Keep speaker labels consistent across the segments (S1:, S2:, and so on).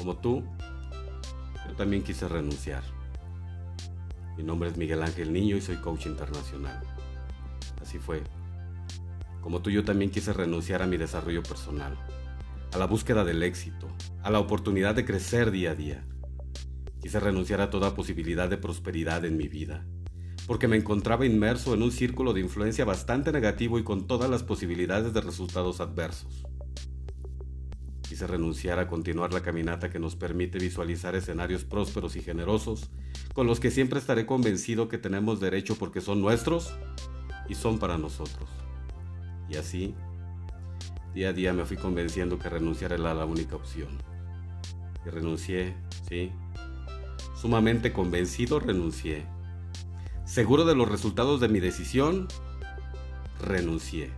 S1: Como tú, yo también quise renunciar. Mi nombre es Miguel Ángel Niño y soy coach internacional. Así fue. Como tú, yo también quise renunciar a mi desarrollo personal, a la búsqueda del éxito, a la oportunidad de crecer día a día. Quise renunciar a toda posibilidad de prosperidad en mi vida, porque me encontraba inmerso en un círculo de influencia bastante negativo y con todas las posibilidades de resultados adversos. Quise renunciar a continuar la caminata que nos permite visualizar escenarios prósperos y generosos, con los que siempre estaré convencido que tenemos derecho porque son nuestros y son para nosotros. Y así, día a día me fui convenciendo que renunciar era la única opción. Y renuncié, sí. Sumamente convencido renuncié. Seguro de los resultados de mi decisión, renuncié.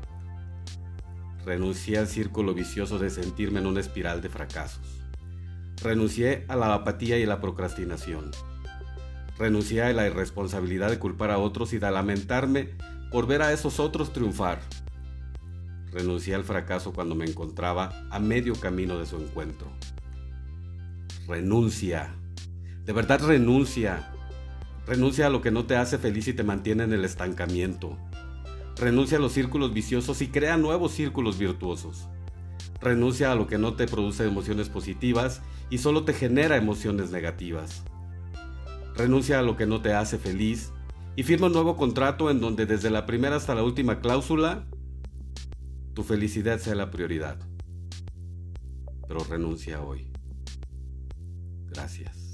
S1: Renuncié al círculo vicioso de sentirme en una espiral de fracasos. Renuncié a la apatía y la procrastinación. Renuncié a la irresponsabilidad de culpar a otros y de lamentarme por ver a esos otros triunfar. Renuncié al fracaso cuando me encontraba a medio camino de su encuentro. Renuncia. De verdad renuncia. Renuncia a lo que no te hace feliz y te mantiene en el estancamiento. Renuncia a los círculos viciosos y crea nuevos círculos virtuosos. Renuncia a lo que no te produce emociones positivas y solo te genera emociones negativas. Renuncia a lo que no te hace feliz y firma un nuevo contrato en donde desde la primera hasta la última cláusula tu felicidad sea la prioridad. Pero renuncia hoy. Gracias.